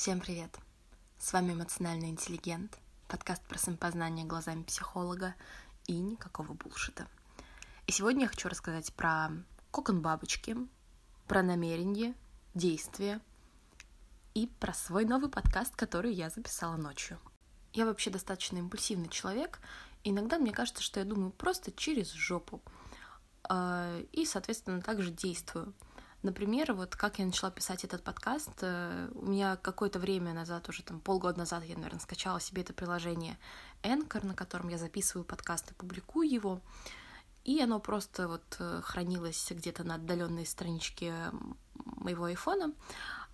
Всем привет! С вами эмоциональный интеллигент, подкаст про самопознание глазами психолога и никакого булшита. И сегодня я хочу рассказать про кокон бабочки, про намерение, действия и про свой новый подкаст, который я записала ночью. Я вообще достаточно импульсивный человек, и иногда мне кажется, что я думаю просто через жопу. А, и, соответственно, также действую — Например, вот как я начала писать этот подкаст, э, у меня какое-то время назад, уже там полгода назад, я, наверное, скачала себе это приложение Anchor, на котором я записываю подкаст и публикую его. И оно просто вот э, хранилось где-то на отдаленной страничке моего айфона.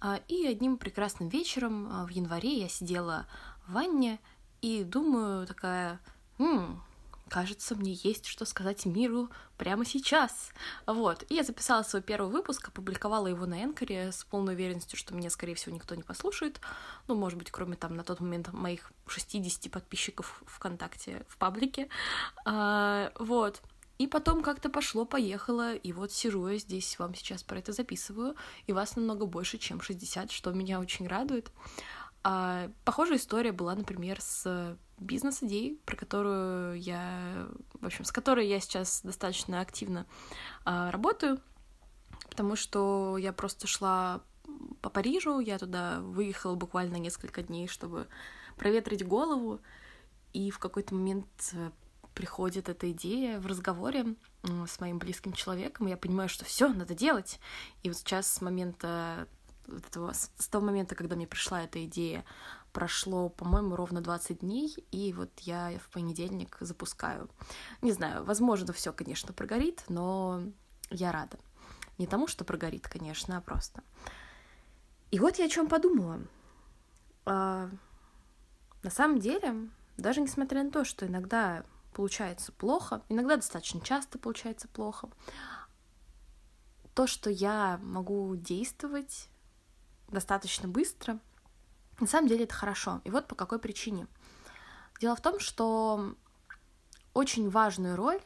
А, и одним прекрасным вечером э, в январе я сидела в ванне и думаю такая, м кажется, мне есть что сказать миру прямо сейчас. Вот. И я записала свой первый выпуск, опубликовала его на Энкоре с полной уверенностью, что меня, скорее всего, никто не послушает. Ну, может быть, кроме там на тот момент моих 60 подписчиков ВКонтакте в паблике. А, вот. И потом как-то пошло-поехало, и вот сижу я здесь, вам сейчас про это записываю, и вас намного больше, чем 60, что меня очень радует. А, похожая история была, например, с бизнес-идеей, про которую я, в общем, с которой я сейчас достаточно активно а, работаю, потому что я просто шла по Парижу, я туда выехала буквально несколько дней, чтобы проветрить голову, и в какой-то момент э, приходит эта идея в разговоре с моим близким человеком, и я понимаю, что все надо делать. И вот сейчас с момента этого, с того момента, когда мне пришла эта идея, прошло, по-моему, ровно 20 дней, и вот я в понедельник запускаю. Не знаю, возможно, все, конечно, прогорит, но я рада. Не тому, что прогорит, конечно, а просто. И вот я о чем подумала. А, на самом деле, даже несмотря на то, что иногда получается плохо, иногда достаточно часто получается плохо, то, что я могу действовать достаточно быстро, на самом деле это хорошо. И вот по какой причине. Дело в том, что очень важную роль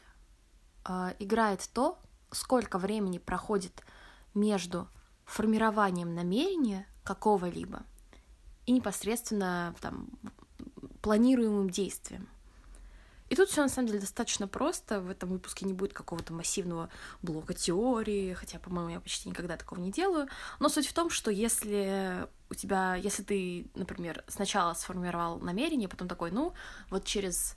э, играет то, сколько времени проходит между формированием намерения какого-либо и непосредственно там, планируемым действием. И тут все на самом деле достаточно просто. В этом выпуске не будет какого-то массивного блока теории, хотя, по-моему, я почти никогда такого не делаю. Но суть в том, что если у тебя, если ты, например, сначала сформировал намерение, потом такой, ну, вот через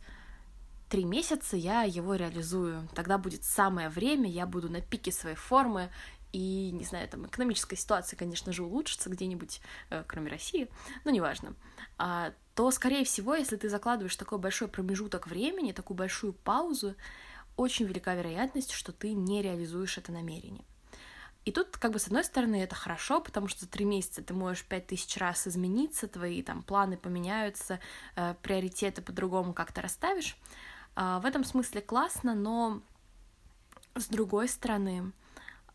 три месяца я его реализую, тогда будет самое время, я буду на пике своей формы, и, не знаю, там экономическая ситуация, конечно же, улучшится где-нибудь, э, кроме России, но неважно, а, то, скорее всего, если ты закладываешь такой большой промежуток времени, такую большую паузу, очень велика вероятность, что ты не реализуешь это намерение. И тут, как бы, с одной стороны, это хорошо, потому что за три месяца ты можешь пять тысяч раз измениться, твои там планы поменяются, э, приоритеты по-другому как-то расставишь. Э, в этом смысле классно, но с другой стороны,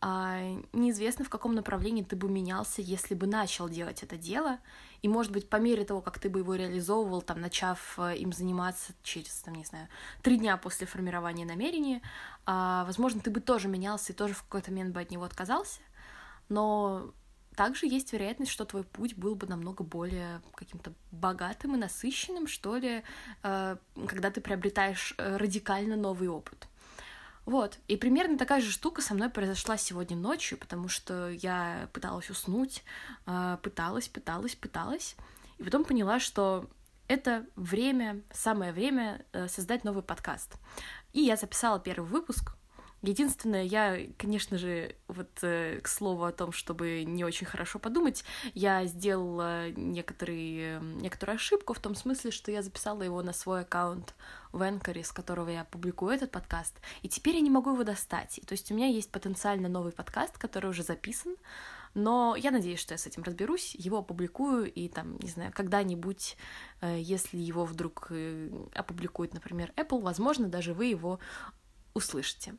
неизвестно, в каком направлении ты бы менялся, если бы начал делать это дело. И, может быть, по мере того, как ты бы его реализовывал, там, начав э, им заниматься через, там, не знаю, три дня после формирования намерения, а, возможно, ты бы тоже менялся и тоже в какой-то момент бы от него отказался. Но также есть вероятность, что твой путь был бы намного более каким-то богатым и насыщенным, что ли, э, когда ты приобретаешь э, радикально новый опыт. Вот. И примерно такая же штука со мной произошла сегодня ночью, потому что я пыталась уснуть, а, пыталась, пыталась, пыталась, и потом поняла, что это время, самое время э, создать новый подкаст. И я записала первый выпуск, Единственное, я, конечно же, вот э, к слову о том, чтобы не очень хорошо подумать, я сделала некоторые, некоторую ошибку в том смысле, что я записала его на свой аккаунт в Энкоре, с которого я публикую этот подкаст, и теперь я не могу его достать. То есть у меня есть потенциально новый подкаст, который уже записан, но я надеюсь, что я с этим разберусь, его опубликую, и там, не знаю, когда-нибудь, э, если его вдруг э, опубликует, например, Apple, возможно, даже вы его услышите.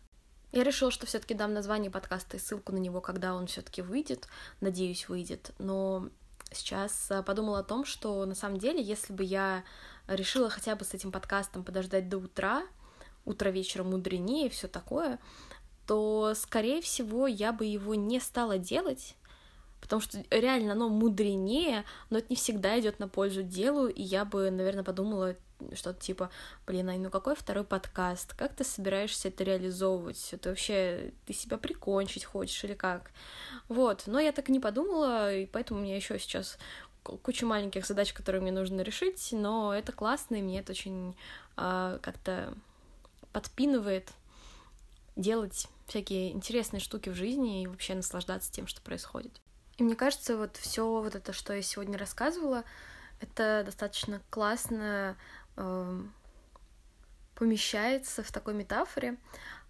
Я решила, что все-таки дам название подкаста и ссылку на него, когда он все-таки выйдет. Надеюсь, выйдет. Но сейчас э, подумала о том, что на самом деле, если бы я решила хотя бы с этим подкастом подождать до утра, утро вечера мудренее и все такое, то, скорее всего, я бы его не стала делать, потому что реально оно мудренее, но это не всегда идет на пользу делу, и я бы, наверное, подумала что-то типа, блин, Ань, ну какой второй подкаст? Как ты собираешься это реализовывать? Это вообще ты себя прикончить хочешь или как? Вот, но я так не подумала, и поэтому у меня еще сейчас куча маленьких задач, которые мне нужно решить, но это классно, и мне это очень э, как-то подпинывает делать всякие интересные штуки в жизни и вообще наслаждаться тем, что происходит. И мне кажется, вот все вот это, что я сегодня рассказывала, это достаточно классно помещается в такой метафоре,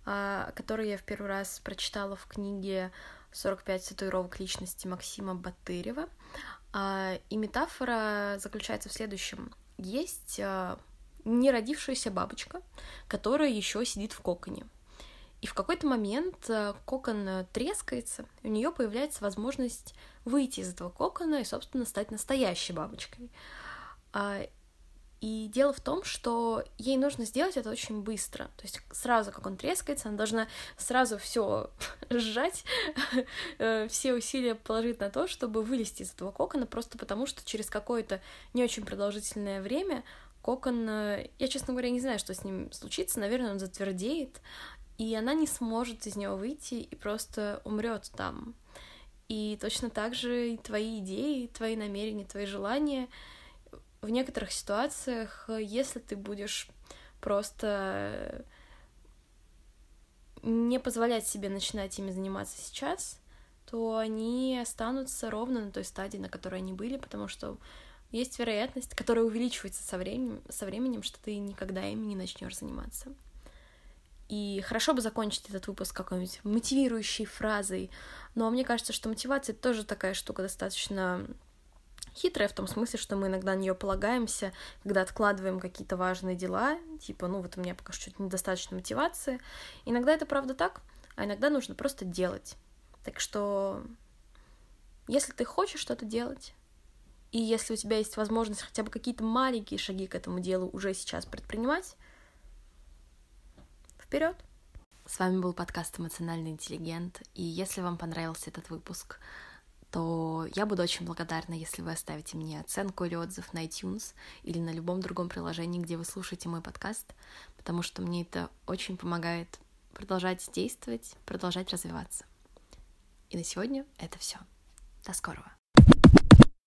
э, которую я в первый раз прочитала в книге «45 татуировок личности» Максима Батырева. Э, и метафора заключается в следующем. Есть э, неродившаяся бабочка, которая еще сидит в коконе. И в какой-то момент кокон трескается, и у нее появляется возможность выйти из этого кокона и, собственно, стать настоящей бабочкой. И дело в том, что ей нужно сделать это очень быстро. То есть сразу, как он трескается, она должна сразу все сжать, э, все усилия положить на то, чтобы вылезти из этого кокона, просто потому что через какое-то не очень продолжительное время кокон... Я, честно говоря, не знаю, что с ним случится. Наверное, он затвердеет, и она не сможет из него выйти и просто умрет там. И точно так же и твои идеи, твои намерения, твои желания в некоторых ситуациях, если ты будешь просто не позволять себе начинать ими заниматься сейчас, то они останутся ровно на той стадии, на которой они были, потому что есть вероятность, которая увеличивается со временем, со временем что ты никогда ими не начнешь заниматься. И хорошо бы закончить этот выпуск какой-нибудь мотивирующей фразой, но мне кажется, что мотивация тоже такая штука достаточно хитрая в том смысле, что мы иногда на нее полагаемся, когда откладываем какие-то важные дела, типа, ну вот у меня пока что недостаточно мотивации. Иногда это правда так, а иногда нужно просто делать. Так что, если ты хочешь что-то делать, и если у тебя есть возможность хотя бы какие-то маленькие шаги к этому делу уже сейчас предпринимать, Вперед! С вами был подкаст «Эмоциональный интеллигент», и если вам понравился этот выпуск, то я буду очень благодарна, если вы оставите мне оценку или отзыв на iTunes или на любом другом приложении, где вы слушаете мой подкаст, потому что мне это очень помогает продолжать действовать, продолжать развиваться. И на сегодня это все. До скорого.